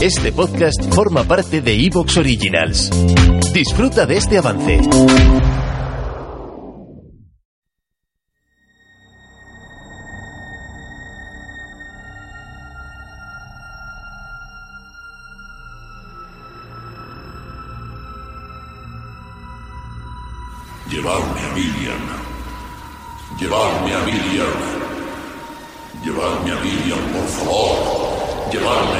Este podcast forma parte de Evox Originals. Disfruta de este avance. Llevadme a Miriam. Llevadme a Miriam. Llevadme a Miriam, por favor. Llevadme.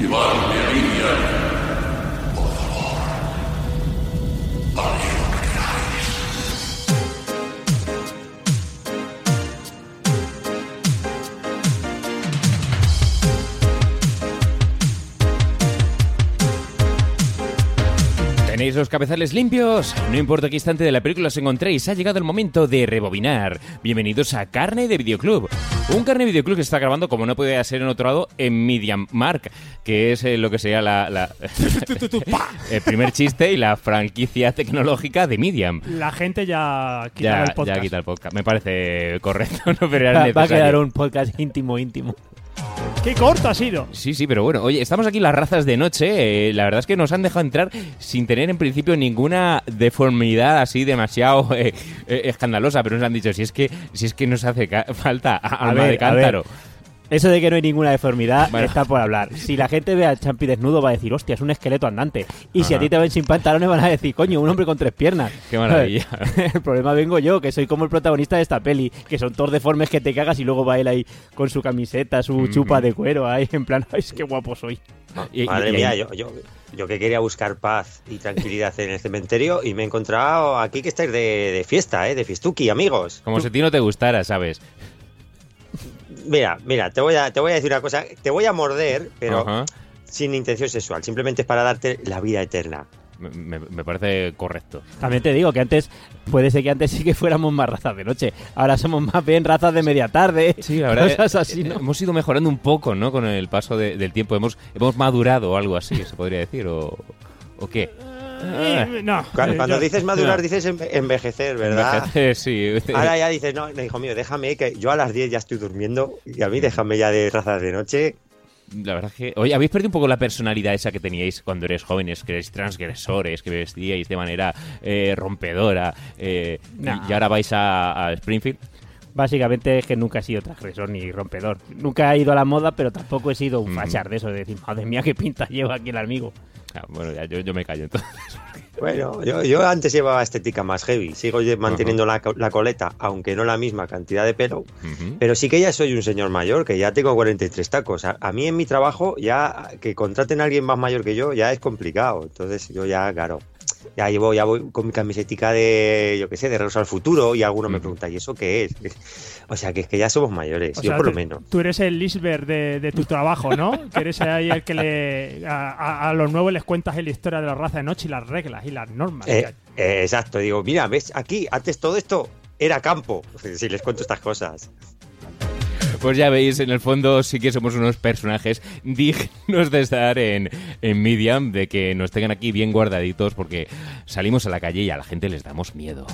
Llevadme a Miriam. ¿Tenéis los cabezales limpios? No importa qué instante de la película os encontréis, ha llegado el momento de rebobinar. Bienvenidos a Carne de Videoclub. Un Carne de Videoclub que se está grabando, como no puede ser en otro lado, en Medium Mark, que es eh, lo que sería la, la- el primer chiste y la franquicia tecnológica de Medium. La gente ya quita Ya, el podcast. ya quita el podcast. Me parece correcto, no pero era Va, va a quedar un podcast íntimo, íntimo. ¡Qué corto ha sido! Sí, sí, pero bueno, oye, estamos aquí las razas de noche. eh, la verdad es que nos han dejado entrar sin tener en principio ninguna deformidad así demasiado eh, eh, escandalosa, pero nos han dicho si es que si es que nos hace falta a- alma ver, de a cántaro. Eso de que no hay ninguna deformidad Bueno. está por hablar. Si la gente ve al Champi desnudo va a decir, hostia, es un esqueleto andante. Y si a ti te ven sin pantalones van a decir, coño, un hombre con tres piernas. Qué maravilla. el problema vengo yo, que soy como el protagonista de esta peli, que son todos deformes que te cagas y luego va él ahí con su camiseta, su chupa de cuero, ahí en plan, ay, qué guapo soy. Y- Madre y- mía, yo, yo, yo que quería buscar paz y tranquilidad en el cementerio y me he encontrado aquí que estáis de, de fiesta, ¿eh? de fiestuki, amigos. Como si a ti no te gustara, ¿sabes? Mira, mira, te voy a, te voy a decir una cosa, te voy a morder, pero Ajá. sin intención sexual, simplemente es para darte la vida eterna. Me, parece correcto. También te digo que antes, puede ser que antes sí que fuéramos más razas de noche. Ahora somos más bien razas de media tarde. Sí, la verdad. Cosas así, ¿no? Hemos ido mejorando un poco, ¿no? Con el paso de- del tiempo. Hemos, hemos madurado o algo así, se podría decir. ¿O, o qué? Eh, no, Cuando, eh, cuando yo- dices madurar, no. dices enve- envejecer, ¿verdad? Envejecer, sí. Ahora ya dices, no, no, hijo mío, déjame que yo a las 10 ya estoy durmiendo y a mí déjame ya de razas de noche. La verdad es que. Oye, habéis perdido un poco la personalidad esa que teníais cuando eres jóvenes, que erais transgresores, que vestíais de manera eh, rompedora. eh, y, ahora vais a, a Springfield. Básicamente es que nunca he sido transgresor ni rompedor. Nunca he ido a la moda, pero tampoco he sido un Mm. fachar de eso, de decir, madre mía, qué pinta lleva aquí el amigo. Ah, bueno, ya, yo, yo me callo entonces. Bueno, yo, yo antes llevaba estética más heavy, sigo manteniendo la, la coleta, aunque no la misma cantidad de pelo, pero sí que ya soy un señor mayor, que ya tengo 43 tacos. A, a mí en mi trabajo ya que contraten a alguien más mayor que yo ya es complicado, entonces yo ya, claro, ya llevo, ya voy con mi camisetica de, yo qué sé, de Regreso al Futuro y alguno me Ujú. pregunta, ¿y eso qué es? O sea, que es que ya somos mayores, o yo sea, por lo menos. Tú eres el Lisbeth de, de tu trabajo, ¿no? que eres ahí el que le, a, a- los nuevos les cuentas la historia de la raza de noche y las reglas y las normas. Eh, eh, exacto, digo, mira, ves, aquí, antes todo esto era campo, si les cuento estas cosas. Pues ya veis, en el fondo sí que somos unos personajes dignos de estar en, en Medium, de que nos tengan aquí bien guardaditos, porque salimos a la calle y a la gente les damos miedo.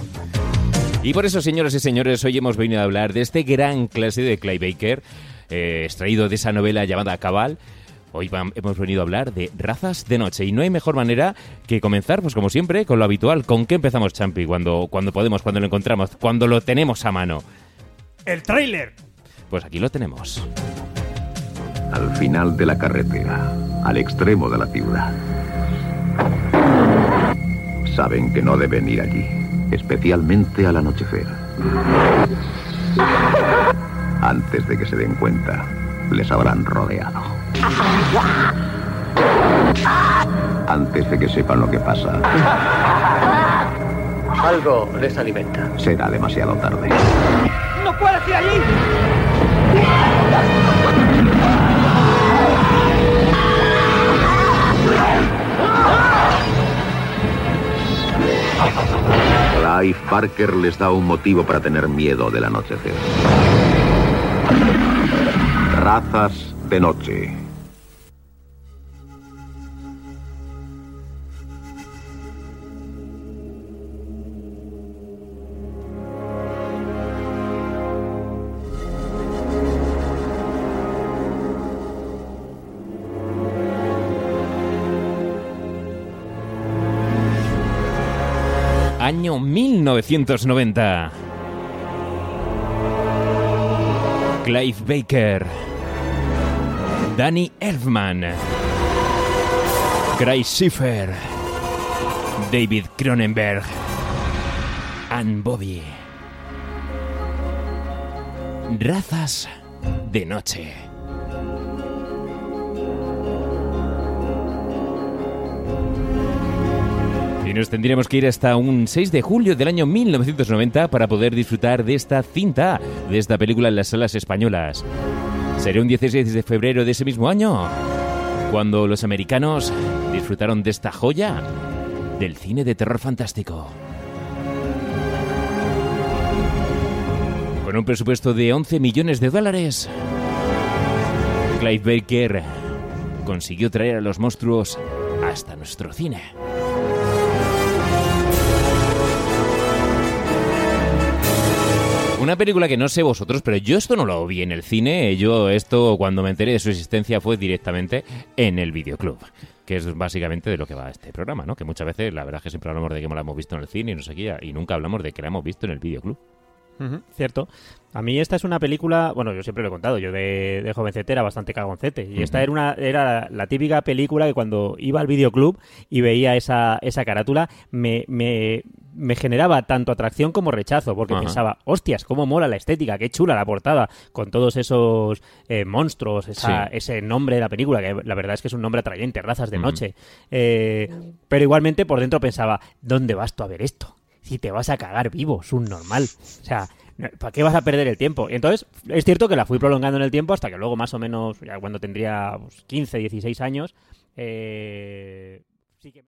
Y por eso, señoras y señores, hoy hemos venido a hablar de este gran clásico de Clay Baker, eh, extraído de esa novela llamada Cabal. Hoy hemos venido a hablar de razas de noche y no hay mejor manera que comenzar, pues como siempre, con lo habitual. ¿Con qué empezamos, Champi? Cuando, cuando podemos, cuando lo encontramos, cuando lo tenemos a mano. El tráiler. Pues aquí lo tenemos. al final de la carretera, al extremo de la ciudad. Saben que no deben ir allí, especialmente al anochecer. Antes de que se den cuenta, les habrán rodeado. Antes de que sepan lo que pasa, Algo les alimenta. será demasiado tarde. ¡No puedes ir allí! Parker les da un motivo para tener miedo del anochecer. Razas de noche. Año 1990. Clive Baker. Danny Elfman. Grace Schiffer. David Cronenberg. Anne Bobby. Razas de noche. Nos tendríamos que ir hasta un 6 de julio del año 1990 para poder disfrutar de esta cinta, de esta película en las salas españolas. Sería un 16 de febrero de ese mismo año, cuando los americanos disfrutaron de esta joya del cine de terror fantástico. Con un presupuesto de 11 millones de dólares, Clive Baker consiguió traer a los monstruos hasta nuestro cine. Una película que no sé vosotros, pero yo esto no lo vi en el cine. Yo esto, cuando me enteré de su existencia, fue directamente en el videoclub. Que es básicamente de lo que va este programa, ¿no? Que muchas veces, la verdad es que siempre hablamos de que la hemos visto en el cine y no sé qué, y nunca hablamos de que la hemos visto en el videoclub. Cierto. A mí esta es una película, bueno, yo siempre lo he contado, yo de, de jovencete era bastante cagoncete. Y esta era una era la típica película que cuando iba al videoclub y veía esa, esa carátula, me, me, me generaba tanto atracción como rechazo, porque pensaba, hostias, cómo mola la estética, qué chula la portada, con todos esos eh, monstruos, esa- Sí. ese nombre de la película, que la verdad es que es un nombre atrayente, razas de noche. Eh, pero igualmente por dentro pensaba, ¿dónde vas tú a ver esto? Si te vas a cagar vivo, es un normal. O sea, ¿para qué vas a perder el tiempo? Entonces, es cierto que la fui prolongando en el tiempo hasta que luego, más o menos, ya cuando tendría pues, 15, 16 años, eh, sí que...